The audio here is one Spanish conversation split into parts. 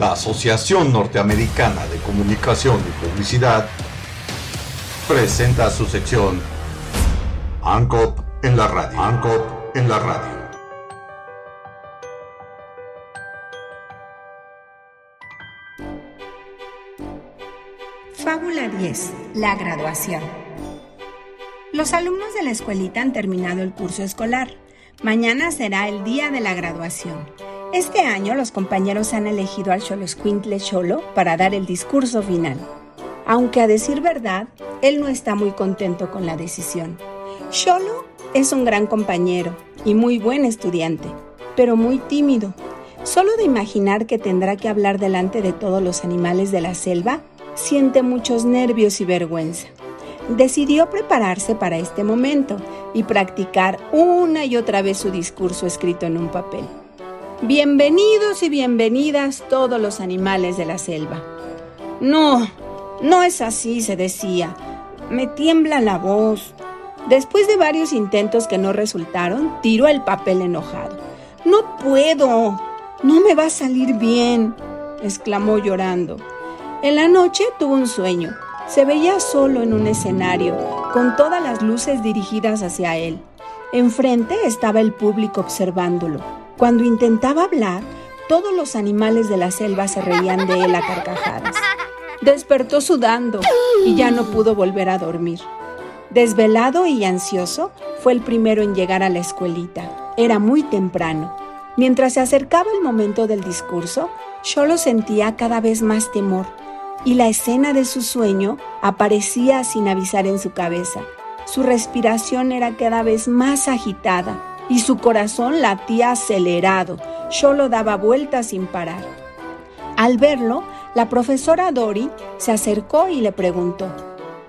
La Asociación Norteamericana de Comunicación y Publicidad presenta su sección ANCOP en la radio. En la radio. Fábula 10. La graduación. Los alumnos de la escuelita han terminado el curso escolar. Mañana será el día de la graduación. Este año los compañeros han elegido al Xoloscuintle Cholo para dar el discurso final. Aunque a decir verdad, él no está muy contento con la decisión. Cholo es un gran compañero y muy buen estudiante, pero muy tímido. Solo de imaginar que tendrá que hablar delante de todos los animales de la selva, siente muchos nervios y vergüenza. Decidió prepararse para este momento y practicar una y otra vez su discurso escrito en un papel. Bienvenidos y bienvenidas todos los animales de la selva. No, no es así, se decía. Me tiembla la voz. Después de varios intentos que no resultaron, tiró el papel enojado. No puedo. No me va a salir bien, exclamó llorando. En la noche tuvo un sueño. Se veía solo en un escenario, con todas las luces dirigidas hacia él. Enfrente estaba el público observándolo. Cuando intentaba hablar, todos los animales de la selva se reían de él a carcajadas. Despertó sudando y ya no pudo volver a dormir. Desvelado y ansioso, fue el primero en llegar a la escuelita. Era muy temprano. Mientras se acercaba el momento del discurso, Solo sentía cada vez más temor y la escena de su sueño aparecía sin avisar en su cabeza. Su respiración era cada vez más agitada y su corazón latía acelerado. Solo daba vueltas sin parar. Al verlo, la profesora Dori se acercó y le preguntó,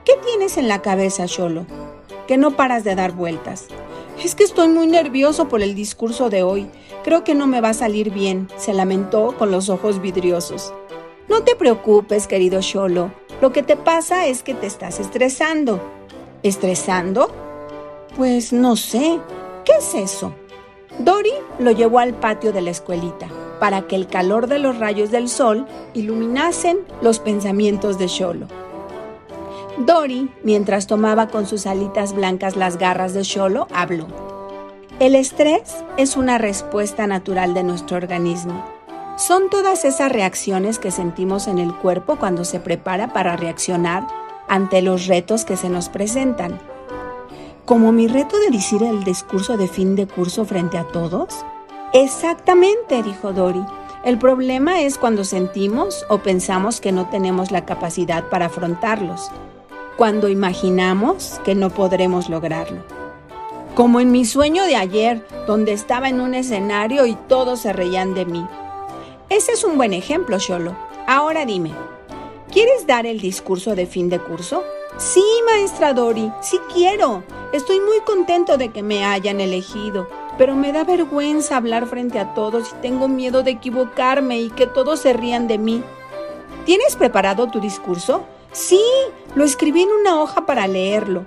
¿Qué tienes en la cabeza, Sholo? Que no paras de dar vueltas. Es que estoy muy nervioso por el discurso de hoy. Creo que no me va a salir bien, se lamentó con los ojos vidriosos. No te preocupes, querido Sholo. Lo que te pasa es que te estás estresando. ¿Estresando? Pues no sé. ¿Qué es eso? Dory lo llevó al patio de la escuelita para que el calor de los rayos del sol iluminasen los pensamientos de Sholo. Dory, mientras tomaba con sus alitas blancas las garras de Sholo, habló. El estrés es una respuesta natural de nuestro organismo son todas esas reacciones que sentimos en el cuerpo cuando se prepara para reaccionar ante los retos que se nos presentan. Como mi reto de decir el discurso de fin de curso frente a todos. Exactamente, dijo Dori. El problema es cuando sentimos o pensamos que no tenemos la capacidad para afrontarlos, cuando imaginamos que no podremos lograrlo. Como en mi sueño de ayer, donde estaba en un escenario y todos se reían de mí. Ese es un buen ejemplo, Sholo. Ahora dime, ¿quieres dar el discurso de fin de curso? Sí, maestra Dori, sí quiero. Estoy muy contento de que me hayan elegido, pero me da vergüenza hablar frente a todos y tengo miedo de equivocarme y que todos se rían de mí. ¿Tienes preparado tu discurso? Sí, lo escribí en una hoja para leerlo.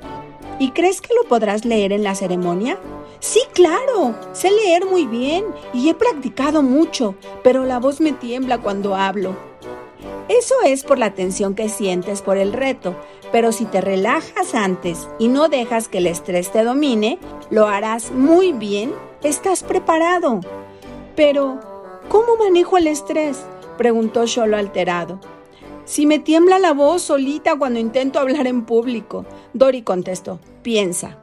¿Y crees que lo podrás leer en la ceremonia? Sí, claro, sé leer muy bien y he practicado mucho, pero la voz me tiembla cuando hablo. Eso es por la tensión que sientes por el reto, pero si te relajas antes y no dejas que el estrés te domine, lo harás muy bien, estás preparado. Pero, ¿cómo manejo el estrés? preguntó Sholo alterado. Si me tiembla la voz solita cuando intento hablar en público, Dori contestó, piensa,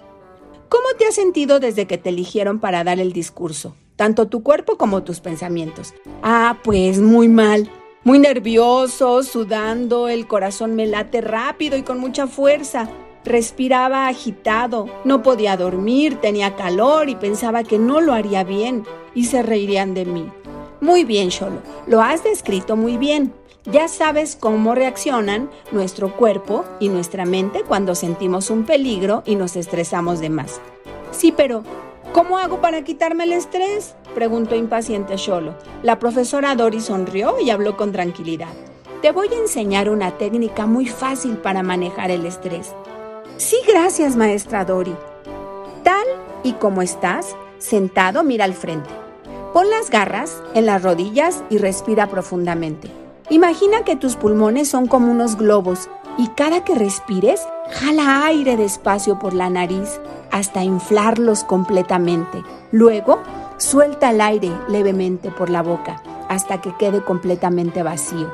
¿Cómo te has sentido desde que te eligieron para dar el discurso? Tanto tu cuerpo como tus pensamientos. Ah, pues muy mal. Muy nervioso, sudando, el corazón me late rápido y con mucha fuerza. Respiraba agitado, no podía dormir, tenía calor y pensaba que no lo haría bien y se reirían de mí. Muy bien, Sholo, lo has descrito muy bien. Ya sabes cómo reaccionan nuestro cuerpo y nuestra mente cuando sentimos un peligro y nos estresamos de más. Sí, pero ¿cómo hago para quitarme el estrés? preguntó impaciente Sholo. La profesora Dori sonrió y habló con tranquilidad. Te voy a enseñar una técnica muy fácil para manejar el estrés. Sí, gracias, maestra Dori. Tal y como estás, sentado, mira al frente. Pon las garras en las rodillas y respira profundamente. Imagina que tus pulmones son como unos globos y cada que respires, jala aire despacio por la nariz hasta inflarlos completamente. Luego, suelta el aire levemente por la boca hasta que quede completamente vacío.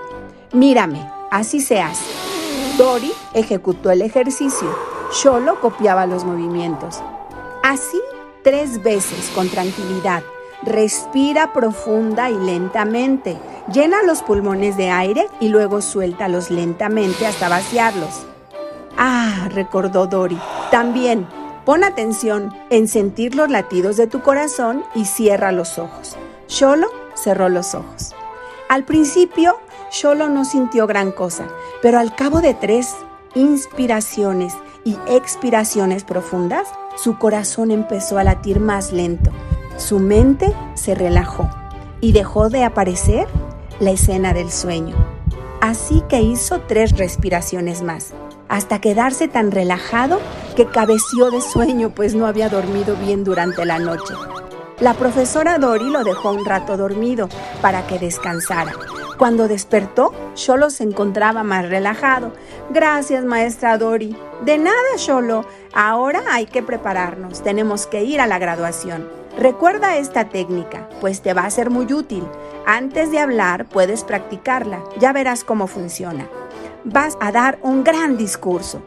Mírame, así se hace. Dory ejecutó el ejercicio. Solo copiaba los movimientos. Así tres veces con tranquilidad. Respira profunda y lentamente. Llena los pulmones de aire y luego suéltalos lentamente hasta vaciarlos. Ah, recordó Dory. También pon atención en sentir los latidos de tu corazón y cierra los ojos. Solo cerró los ojos. Al principio, Solo no sintió gran cosa, pero al cabo de tres inspiraciones y expiraciones profundas, su corazón empezó a latir más lento. Su mente se relajó y dejó de aparecer la escena del sueño. Así que hizo tres respiraciones más, hasta quedarse tan relajado que cabeció de sueño pues no había dormido bien durante la noche. La profesora Dory lo dejó un rato dormido para que descansara. Cuando despertó, solo se encontraba más relajado. Gracias, maestra Dory. De nada, Sholo. Ahora hay que prepararnos. Tenemos que ir a la graduación. Recuerda esta técnica, pues te va a ser muy útil. Antes de hablar, puedes practicarla. Ya verás cómo funciona. Vas a dar un gran discurso.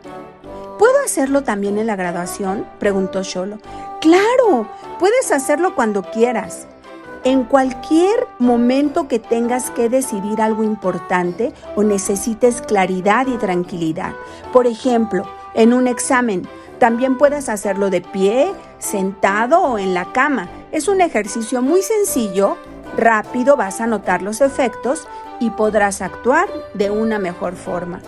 ¿Puedo hacerlo también en la graduación? preguntó Sholo. Claro, puedes hacerlo cuando quieras. En cualquier momento que tengas que decidir algo importante o necesites claridad y tranquilidad. Por ejemplo, en un examen, también puedes hacerlo de pie, sentado o en la cama. Es un ejercicio muy sencillo, rápido vas a notar los efectos y podrás actuar de una mejor forma.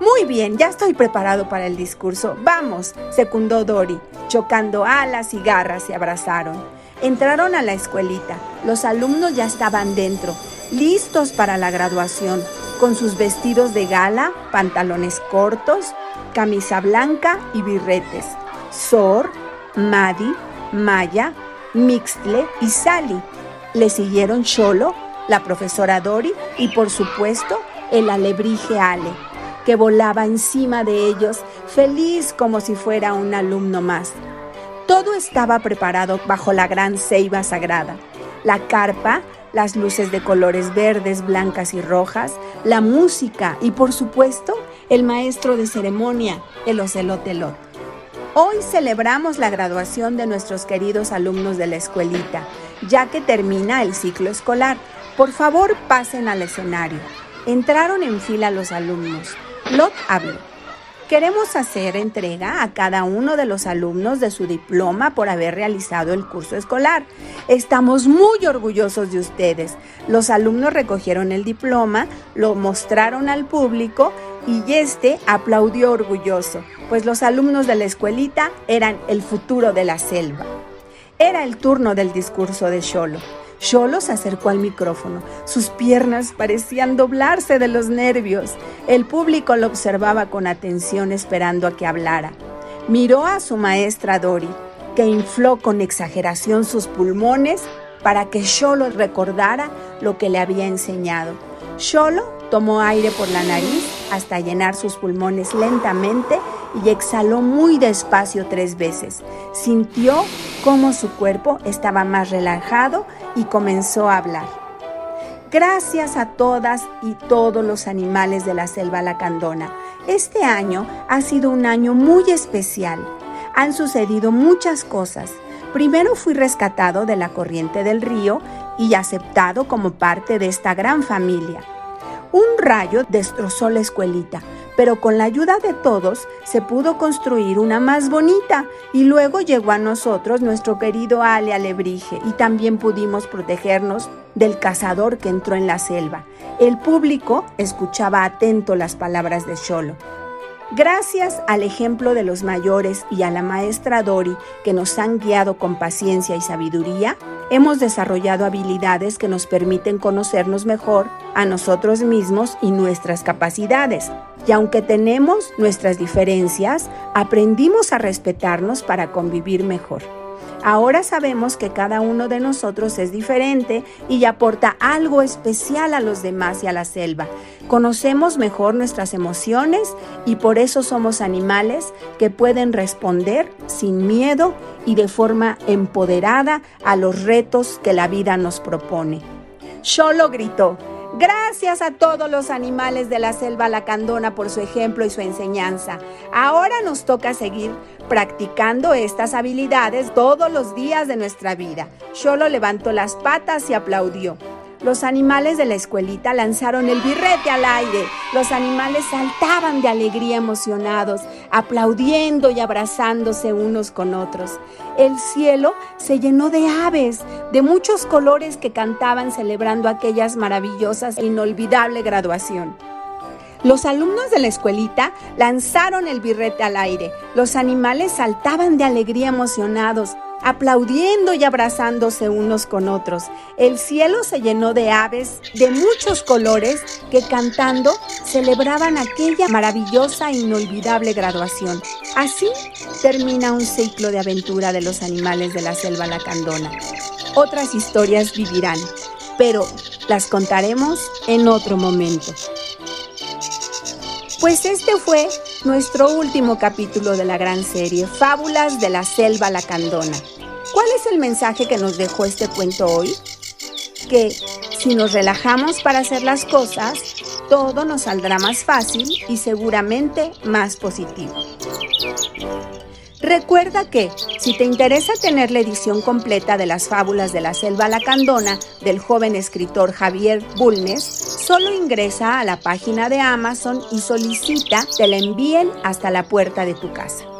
Muy bien, ya estoy preparado para el discurso. Vamos, secundó Dory. Chocando alas y garras se abrazaron. Entraron a la escuelita. Los alumnos ya estaban dentro, listos para la graduación, con sus vestidos de gala, pantalones cortos, camisa blanca y birretes. Sor, Madi, Maya, Mixtle y Sally. Le siguieron Cholo, la profesora Dori y por supuesto el alebrije Ale, que volaba encima de ellos, feliz como si fuera un alumno más. Todo estaba preparado bajo la gran ceiba sagrada. La carpa, las luces de colores verdes, blancas y rojas, la música y por supuesto el maestro de ceremonia, el ocelotelot. Hoy celebramos la graduación de nuestros queridos alumnos de la escuelita, ya que termina el ciclo escolar. Por favor, pasen al escenario. Entraron en fila los alumnos. Lot habló. Queremos hacer entrega a cada uno de los alumnos de su diploma por haber realizado el curso escolar. Estamos muy orgullosos de ustedes. Los alumnos recogieron el diploma, lo mostraron al público y este aplaudió orgulloso, pues los alumnos de la escuelita eran el futuro de la selva. Era el turno del discurso de Cholo. Cholo se acercó al micrófono. Sus piernas parecían doblarse de los nervios. El público lo observaba con atención esperando a que hablara. Miró a su maestra Dori, que infló con exageración sus pulmones para que Cholo recordara lo que le había enseñado. Cholo tomó aire por la nariz hasta llenar sus pulmones lentamente y exhaló muy despacio tres veces. Sintió cómo su cuerpo estaba más relajado y comenzó a hablar. Gracias a todas y todos los animales de la selva lacandona. Este año ha sido un año muy especial. Han sucedido muchas cosas. Primero fui rescatado de la corriente del río y aceptado como parte de esta gran familia. Un rayo destrozó la escuelita, pero con la ayuda de todos se pudo construir una más bonita y luego llegó a nosotros nuestro querido Ale Alebrije y también pudimos protegernos del cazador que entró en la selva. El público escuchaba atento las palabras de Cholo. Gracias al ejemplo de los mayores y a la maestra Dori que nos han guiado con paciencia y sabiduría, hemos desarrollado habilidades que nos permiten conocernos mejor a nosotros mismos y nuestras capacidades. Y aunque tenemos nuestras diferencias, aprendimos a respetarnos para convivir mejor. Ahora sabemos que cada uno de nosotros es diferente y aporta algo especial a los demás y a la selva. Conocemos mejor nuestras emociones y por eso somos animales que pueden responder sin miedo y de forma empoderada a los retos que la vida nos propone. Solo gritó, Gracias a todos los animales de la selva lacandona por su ejemplo y su enseñanza. Ahora nos toca seguir practicando estas habilidades todos los días de nuestra vida. Solo levantó las patas y aplaudió. Los animales de la escuelita lanzaron el birrete al aire. Los animales saltaban de alegría emocionados, aplaudiendo y abrazándose unos con otros. El cielo se llenó de aves, de muchos colores que cantaban celebrando aquellas maravillosas e inolvidable graduación. Los alumnos de la escuelita lanzaron el birrete al aire. Los animales saltaban de alegría emocionados, aplaudiendo y abrazándose unos con otros. El cielo se llenó de aves de muchos colores que cantando celebraban aquella maravillosa e inolvidable graduación. Así termina un ciclo de aventura de los animales de la selva lacandona. Otras historias vivirán, pero las contaremos en otro momento. Pues este fue nuestro último capítulo de la gran serie, Fábulas de la Selva Lacandona. ¿Cuál es el mensaje que nos dejó este cuento hoy? Que si nos relajamos para hacer las cosas, todo nos saldrá más fácil y seguramente más positivo. Recuerda que, si te interesa tener la edición completa de las fábulas de la selva lacandona del joven escritor Javier Bulnes, solo ingresa a la página de Amazon y solicita que la envíen hasta la puerta de tu casa.